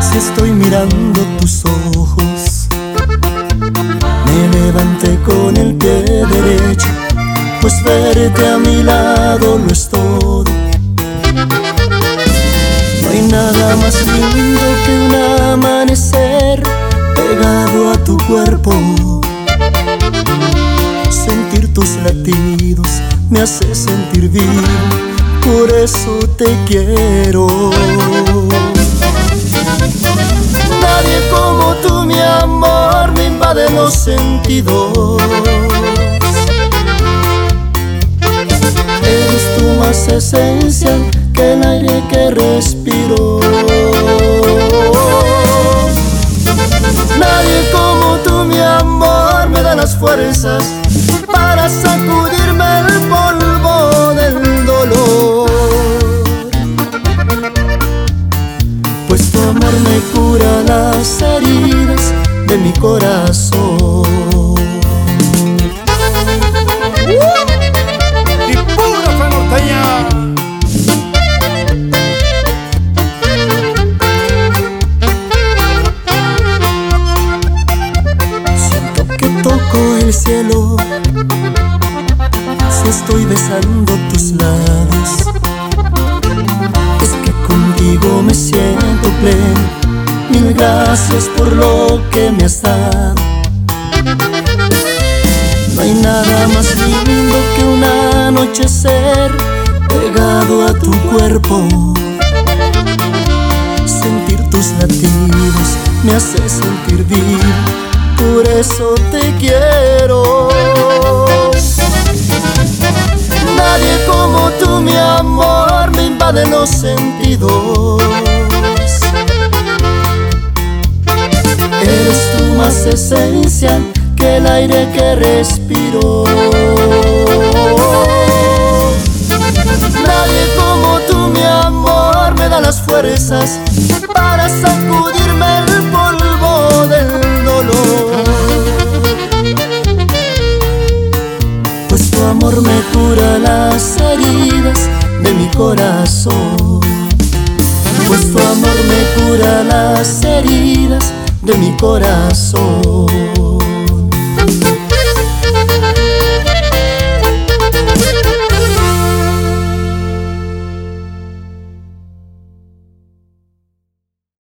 si estoy mirando tus ojos. Me levanté con el pie derecho, pues verte a mi lado lo es todo. No hay nada más lindo que un amanecer pegado a tu cuerpo. Sentir tus latidos me hace sentir vivo, por eso te quiero. Nadie como tú, mi amor, me invade los sentidos. Eres tú más esencial que el aire que respiro. Nadie como tú, mi amor, me da las fuerzas para sacudirme el mi corazón. Siento que toco el cielo si estoy besando tus labios. Gracias por lo que me has dado. No hay nada más lindo que un anochecer pegado a tu cuerpo. Sentir tus latidos me hace sentir vivo, por eso te quiero. Nadie como tú, mi amor, me invade los sentidos. Esencial que el aire que respiro. Nadie como tú, mi amor, me da las fuerzas para sacudirme el polvo del dolor. Pues tu amor me cura las heridas de mi corazón. Pues tu amor me cura las heridas de mi corazón.